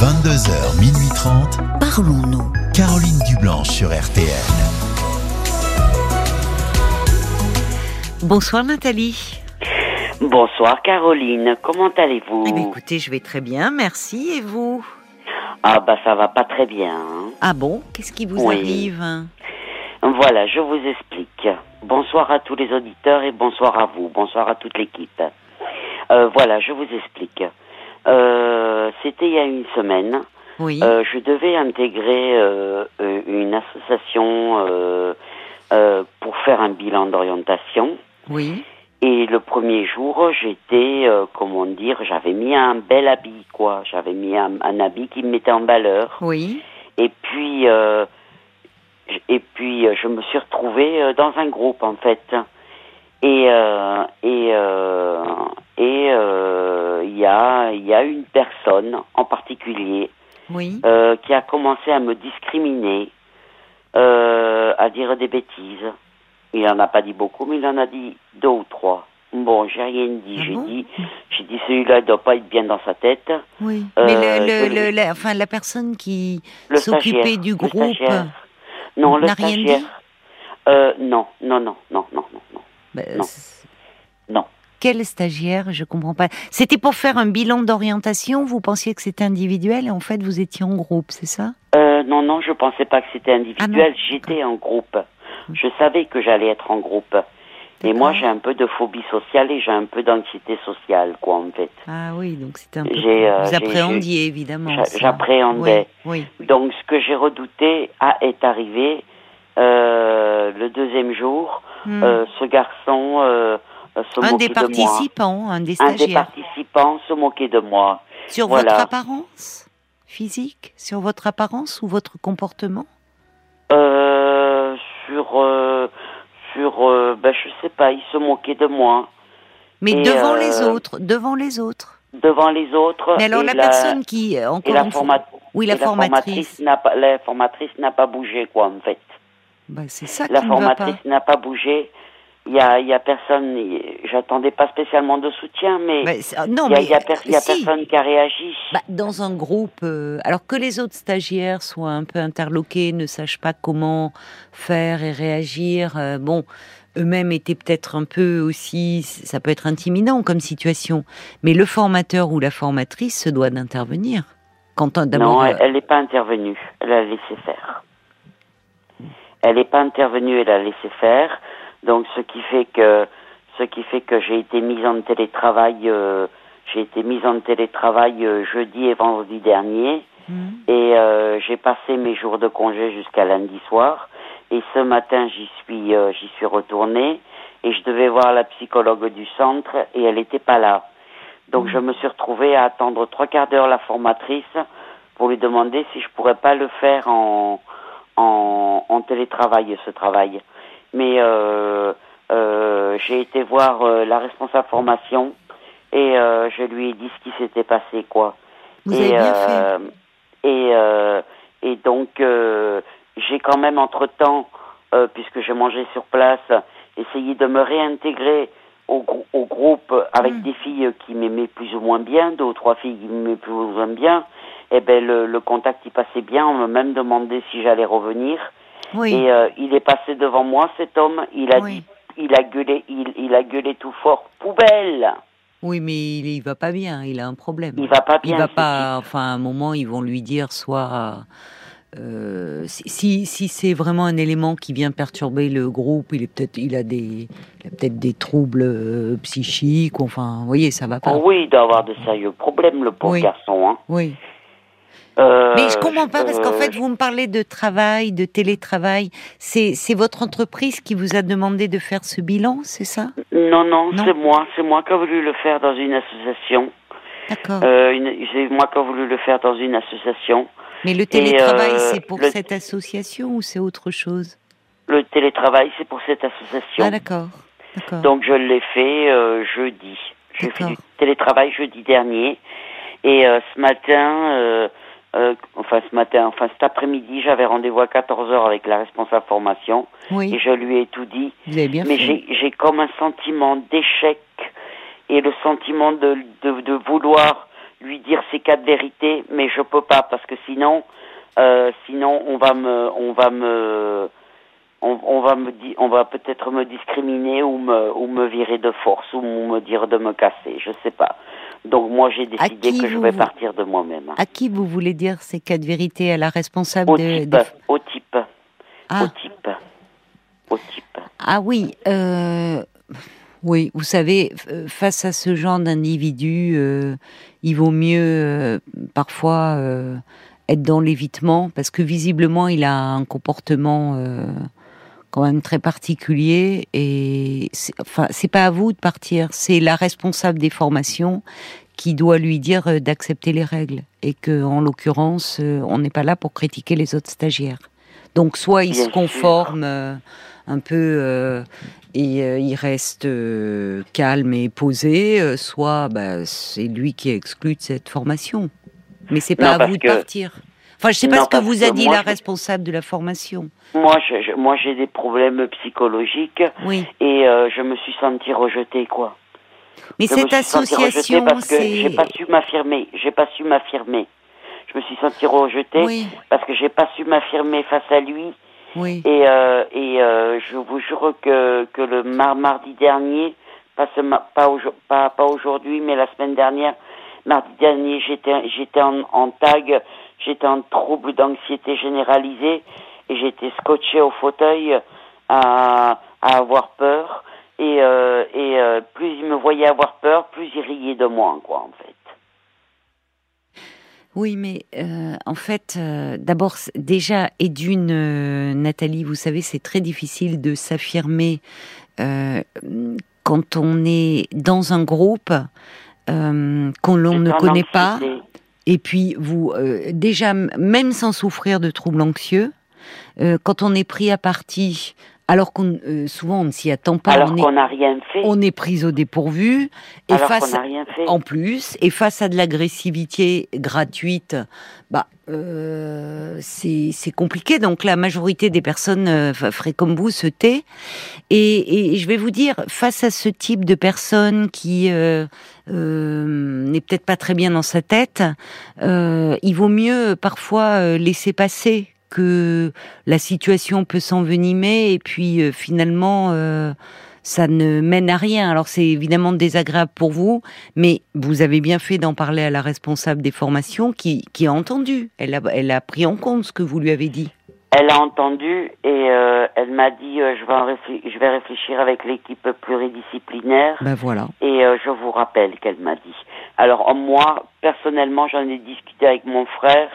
22h, minuit 30, Parlons-nous. Caroline Dublanche sur RTL. Bonsoir Nathalie. Bonsoir Caroline, comment allez-vous? Eh bien, écoutez, je vais très bien, merci. Et vous? Ah bah ça va pas très bien. hein. Ah bon? Qu'est-ce qui vous Oui. arrive? Voilà, je vous explique. Bonsoir à tous les auditeurs et bonsoir à vous, bonsoir à toute l'équipe. Euh, voilà, je vous explique. Euh, C'était il y a une semaine. Oui. Euh, je devais intégrer euh, une association pour faire un bilan d'orientation. Oui. Et le premier jour, j'étais, euh, comment dire, j'avais mis un bel habit, quoi. J'avais mis un, un habit qui me mettait en valeur. Oui. Et puis, euh, et puis, je me suis retrouvée dans un groupe, en fait. Et euh, et et euh, il y a y a une personne en particulier Oui. euh, qui a commencé à me discriminer, euh, à dire des bêtises. Il en a pas dit beaucoup, mais il en a dit deux ou trois. Bon, j'ai rien dit. Ah j'ai bon dit, j'ai dit celui-là il doit pas être bien dans sa tête. Oui. Euh, Mais le, le- le- la, enfin, la personne qui Le s'occupait du le groupe stagiaire. Non, le rien stagiaire. dit Euh, non, non, non, non, non, non, non. bah, non. Quel stagiaire Je comprends pas. C'était pour faire un bilan d'orientation. Vous pensiez que c'était individuel et en fait vous étiez en groupe, c'est ça? Euh, non, non, je pensais pas que c'était individuel. Ah non, J'étais en groupe. Je savais que j'allais être en groupe. Et moi, j'ai un peu de phobie sociale et j'ai un peu d'anxiété sociale, quoi, en fait. Ah oui, donc c'était un peu. J'ai, euh, vous appréhendiez évidemment. j'appréhendais. Oui. oui. Donc, ce que j'ai redouté a, est arrivé euh, le deuxième jour. Hmm. Euh, ce garçon se un des de moi. participants, un des Un des stagiaires. participants se moquait de moi. Sur Voilà. votre apparence physique, sur votre apparence ou votre comportement Euh, sur, euh, sur, euh, ben, je sais pas, il se moquait de moi Mais Et, devant euh, les autres, devant les autres. devant les autres. Mais alors la, personne qui, euh, encore la, une fois- forma- oui, la la formatrice, n'a pas, la formatrice n'a pas bougé, quoi, en fait. Bah, c'est ça La formatrice n'a pas bougé. Il y a, y a personne, j'attendais pas spécialement de soutien, mais non, il y a, y a per- il y a si. personne qui a réagi. Bah, dans un groupe, euh, alors que les autres stagiaires soient un peu interloqués, ne sachent pas comment faire et réagir, euh, bon, eux-mêmes étaient peut-être un peu aussi, ça peut être intimidant comme situation, mais le formateur ou la formatrice se doit d'intervenir. Quand Non, euh, elle- elle n'est pas intervenue. Elle a laissé faire. Elle n'est pas intervenue, elle a laissé faire. Donc, ce qui fait que, ce qui fait que j'ai été mise en télétravail, euh, j'ai été mise en télétravail euh, jeudi et vendredi dernier. hmm, Et euh, j'ai passé mes jours de congé jusqu'à lundi soir. Et ce matin, j'y suis, euh, j'y suis retournée. Et je devais voir la psychologue du centre et elle n'était pas là. Donc je me suis retrouvée à attendre trois quarts d'heure la formatrice pour lui demander si je pourrais pas le faire en, en, en télétravail, ce travail. Mais euh, euh, j'ai été voir euh, la responsable formation et euh, je lui ai dit ce qui s'était passé, quoi. vous et, avez bien euh, et, euh, et donc, euh, j'ai quand même entre-temps, euh, puisque j'ai mangé sur place, essayé de me réintégrer au, grou- au groupe avec Mm. des filles qui m'aimaient plus ou moins bien, deux ou trois filles qui m'aimaient plus ou moins bien. Et ben le, le contact y passait bien. On m'a même demandé si j'allais revenir. Oui, Et euh, il est passé devant moi, cet homme. Il a Oui. dit, il a gueulé, il, il a gueulé tout fort, poubelle. oui, mais il, il va pas bien, il a un problème. Il va pas Il bien. va ce pas. Enfin, à un moment, ils vont lui dire soit. euh, si si, c'est vraiment un élément qui vient perturber le groupe, il est peut-être, il a des, il peut-être des troubles euh, psychiques. Enfin, vous voyez, ça va pas. Oh oui, il doit avoir de sérieux problèmes, le pauvre Oui. garçon. Hein. Oui. Euh, Mais je comprends pas parce qu'en euh, fait, vous me parlez de travail, de télétravail. C'est votre entreprise qui vous a demandé de faire ce bilan, c'est ça? Non, non, Non. c'est moi. C'est moi qui ai voulu le faire dans une association. D'accord. Euh, c'est moi qui ai voulu le faire dans une association. Mais le télétravail, c'est pour le- cette association ou c'est autre chose? Le télétravail, c'est pour cette association. Ah d'accord. Donc je l'ai fait euh, jeudi. J'ai fait du télétravail jeudi dernier. Et euh, ce matin, euh, euh, enfin ce matin, enfin cet après-midi, j'avais rendez-vous à 14h avec la responsable formation. Oui, Et je lui ai tout dit. vous avez bien Mais fait. j'ai j'ai comme un sentiment d'échec et le sentiment de, de, de vouloir lui dire ces quatre vérités, mais je peux pas parce que sinon, euh, sinon on va me, on va me, on, on va me on va peut-être me discriminer ou me, ou me virer de force ou me dire de me casser, je sais pas. Donc moi j'ai décidé que je vais vous- partir de moi-même. À qui vous voulez dire ces quatre vérités À la responsable Au de, type, de- au type, Ah. au type, au type. Ah oui, euh, oui, vous savez, euh, face à ce genre d'individu, euh, il vaut mieux euh, parfois euh, être dans l'évitement parce que visiblement il a un comportement euh, quand même très particulier et c'est- enfin c'est pas à vous de partir, c'est la responsable des formations qui doit lui dire euh, d'accepter les règles et que en l'occurrence euh, on n'est pas là pour critiquer les autres stagiaires. Donc soit il se conforme euh, un peu euh, et euh, il reste calme et posé, soit bah, c'est lui qui est exclu de cette formation. Mais c'est pas Non, à vous de que- partir. Enfin, je sais pas Non, ce que vous a dit moi, la responsable de la formation. Moi, je, je- moi j'ai des problèmes psychologiques Oui. et euh, je me suis sentie rejetée, quoi. Mais Je me cette suis sentie rejetée association, parce que j'ai pas su m'affirmer. J'ai pas su m'affirmer. Je me suis sentie rejetée oui, parce que j'ai pas su m'affirmer face à lui. oui. Et, euh, et euh, je vous jure que, que le mar- mardi dernier, pas, ce ma- pas, aujo- pas, pas aujourd'hui, mais la semaine dernière, mardi dernier, j'étais j'étais en, en tag, j'étais en trouble d'anxiété généralisée et j'étais scotché au fauteuil à, à avoir peur. Et, euh, et euh, plus il me voyait avoir peur, plus il riait de moi, quoi, en fait. Oui, mais euh, en fait, euh, d'abord, déjà, et d'une, euh, Nathalie, vous savez, c'est très difficile de s'affirmer euh, quand on est dans un groupe euh, qu'on l'on ne connaît pas. Et puis, vous, euh, déjà, même sans souffrir de troubles anxieux, euh, quand on est pris à partie, alors qu'on euh, souvent on ne s'y attend pas, Alors on, qu'on est, n'a rien fait. on est pris au dépourvu, et alors face n'a rien fait. en plus, et face à de l'agressivité gratuite, bah, euh, c'est c'est compliqué. Donc la majorité des personnes euh, comme vous, se tait. Et, et je vais vous dire, face à ce type de personne qui euh, euh, n'est peut-être pas très bien dans sa tête, euh, il vaut mieux parfois euh, laisser passer que la situation peut s'envenimer et puis euh, finalement euh, ça ne mène à rien. Alors c'est évidemment désagréable pour vous, mais vous avez bien fait d'en parler à la responsable des formations qui, qui a entendu. Elle a, elle a pris en compte ce que vous lui avez dit. Elle a entendu et euh, elle m'a dit euh, je, vais réfl- je vais réfléchir avec l'équipe pluridisciplinaire Ben voilà. et euh, je vous rappelle qu'elle m'a dit. Alors moi, personnellement, j'en ai discuté avec mon frère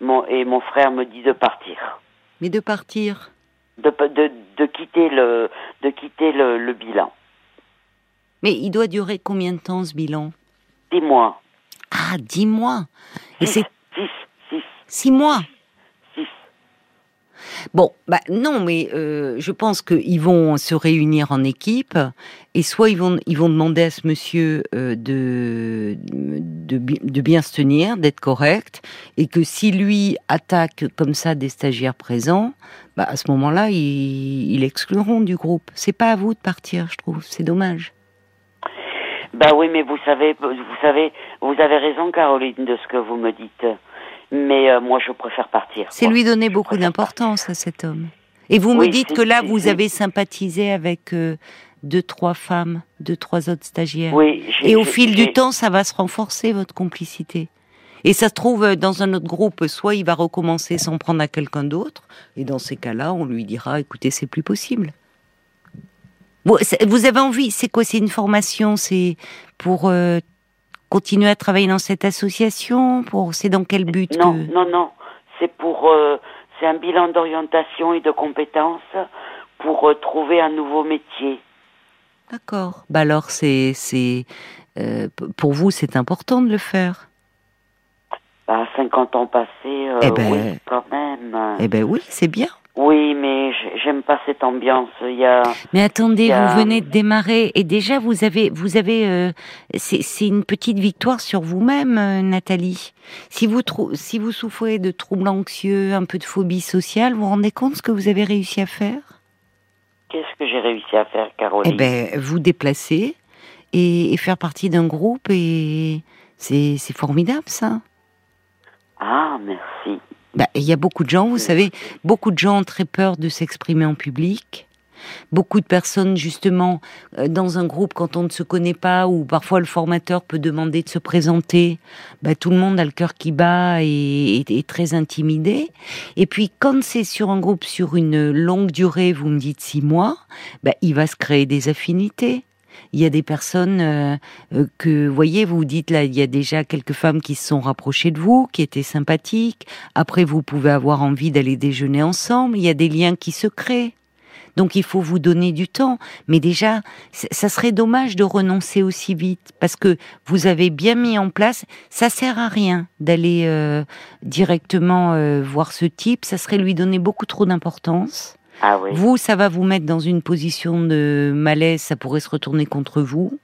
mon, et mon frère me dit de partir, Mais de partir. de, de, de quitter, le, de quitter le, le bilan. Mais il doit durer combien de temps ce bilan? Six mois. Ah, dix mois. Et c'est six, six, six mois? Bon, bah non, mais euh, je pense qu'ils vont se réunir en équipe et soit ils vont ils vont demander à ce monsieur euh, de, de bi- de bien se tenir, d'être correct, et que si lui attaque comme ça des stagiaires présents, bah à ce moment-là ils, ils l'excluront du groupe. C'est pas à vous de partir, je trouve. C'est dommage. Bah oui, mais vous savez, vous savez, vous avez raison, Caroline, de ce que vous me dites. Mais euh, moi, je préfère partir. C'est lui donner Je beaucoup d'importance à cet homme. Et vous me dites que là, vous avez sympathisé avec euh, deux, trois femmes, deux, trois autres stagiaires. Oui. Et au fil du temps, ça va se renforcer, votre complicité. Et ça se trouve, euh, dans un autre groupe, soit il va recommencer sans prendre à quelqu'un d'autre, et dans ces cas-là, on lui dira, écoutez, c'est plus possible. Vous avez envie, c'est quoi C'est une formation C'est pour euh, continuer à travailler dans cette association pour, C'est dans quel but Non, que- non, non. C'est pour, euh, c'est un bilan d'orientation et de compétences pour euh, trouver un nouveau métier. D'accord. Bah alors, c'est, c'est, euh, pour vous, c'est important de le faire. À 50 ans passés, Eh ben- oui, quand même. Eh ben oui, c'est bien. Oui, mais j'ai- j'aime pas cette ambiance. Il y a, Mais attendez, a- vous venez de démarrer et déjà vous avez, vous avez, euh, c'est une petite victoire sur vous-même, euh, Nathalie. Si vous si vous souffrez de troubles anxieux, un peu de phobie sociale, vous vous rendez compte ce que vous avez réussi à faire? Qu'est-ce que j'ai réussi à faire, Caroline? Eh ben, vous déplacer et, et faire partie d'un groupe et c'est formidable ça. Ah, merci. Bah, Il y a beaucoup de gens, vous savez, beaucoup de gens ont très peur de s'exprimer en public. Beaucoup de personnes, justement, euh, dans un groupe, quand on ne se connaît pas, ou parfois le formateur peut demander de se présenter, bah, tout le monde a le cœur qui bat et est très intimidé. Et puis, quand c'est sur un groupe sur une longue durée, vous me dites six mois, bah, il va se créer des affinités. Il y a des personnes euh, euh, que, voyez, vous dites là, il y a déjà quelques femmes qui se sont rapprochées de vous, qui étaient sympathiques. Après, vous pouvez avoir envie d'aller déjeuner ensemble. Il y a des liens qui se créent. Donc il faut vous donner du temps. Mais déjà, ça serait dommage de renoncer aussi vite parce que vous avez bien mis en place. Ça sert à rien d'aller euh, directement voir ce type. Ça serait lui donner beaucoup trop d'importance. Ah oui. Vous, ça va vous mettre dans une position de malaise, ça pourrait se retourner contre vous.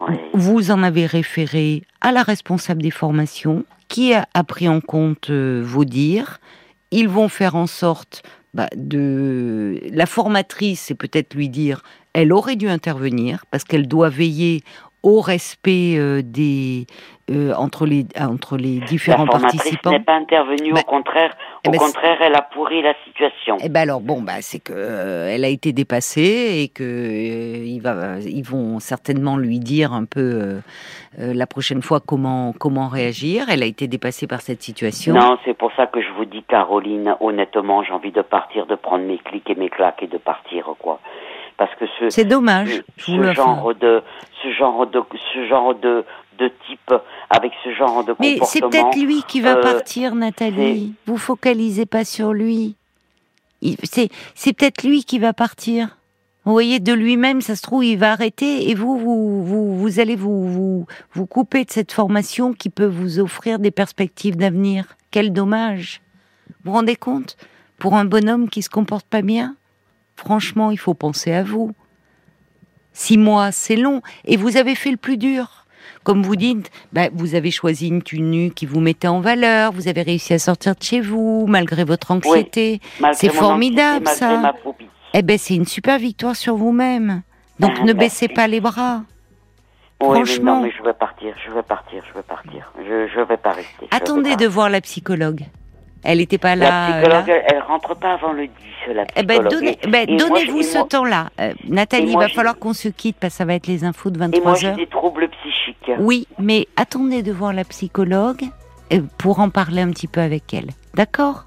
Oui. Vous en avez référé à la responsable des formations, qui a, a pris en compte euh, vos dires. Ils vont faire en sorte bah, de... La formatrice, c'est peut-être lui dire, elle aurait dû intervenir, parce qu'elle doit veiller au respect euh, des euh, entre les entre les différents la participants. n'est pas intervenue, Bah, au contraire, eh au ben, contraire, elle a pourri la situation. Eh ben alors bon bah c'est que euh, elle a été dépassée et que euh, il va ils vont certainement lui dire un peu euh, euh, la prochaine fois comment comment réagir. Elle a été dépassée par cette situation. Non, c'est pour ça que je vous dis, Caroline, honnêtement, j'ai envie de partir, de prendre mes clics et mes claques et de partir, quoi. Parce que ce, C'est dommage. Je ce vous le genre de, ce genre de, ce genre de, de type, avec ce genre de Mais c'est comportement. peut-être lui qui va euh, partir, Nathalie. Vous focalisez pas sur lui. C'est peut-être lui qui va partir. Vous voyez, de lui-même, ça se trouve, il va arrêter et vous, vous, vous, vous allez vous, vous, vous couper de cette formation qui peut vous offrir des perspectives d'avenir. Quel dommage. Vous vous rendez compte? Pour un bonhomme qui se comporte pas bien, franchement, il faut penser à vous. Six mois, c'est long. Et vous avez fait le plus dur. Comme vous dites, bah, vous avez choisi une tenue qui vous mettait en valeur, vous avez réussi à sortir de chez vous, malgré votre anxiété. C'est formidable, anxiété, ça. Eh ben, c'est une super victoire sur vous-même. Donc, Ah, ne merci. baissez pas les bras. Oui, mais Franchement. non, mais je vais partir, je vais partir, je vais partir. Je, je vais pas rester. Attendez pas. de voir la psychologue. Elle n'était pas La là. psychologue, là. elle, rentre pas avant le 10, la Eh ben, donnez, Et- ben, et donnez-vous et ce temps-là. Euh, Nathalie, et il va falloir qu'on se quitte parce que ça va être les infos de Et moi, 23 j'ai heures. des troubles Oui, mais attendez de voir la psychologue euh, pour en parler un petit peu avec elle. D'accord?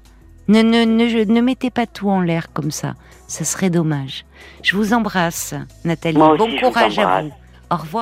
Ne, ne, ne, je- ne mettez pas tout en l'air comme ça. Ça serait dommage. Je vous embrasse, Nathalie. Moi aussi, bon courage à vous. Au revoir.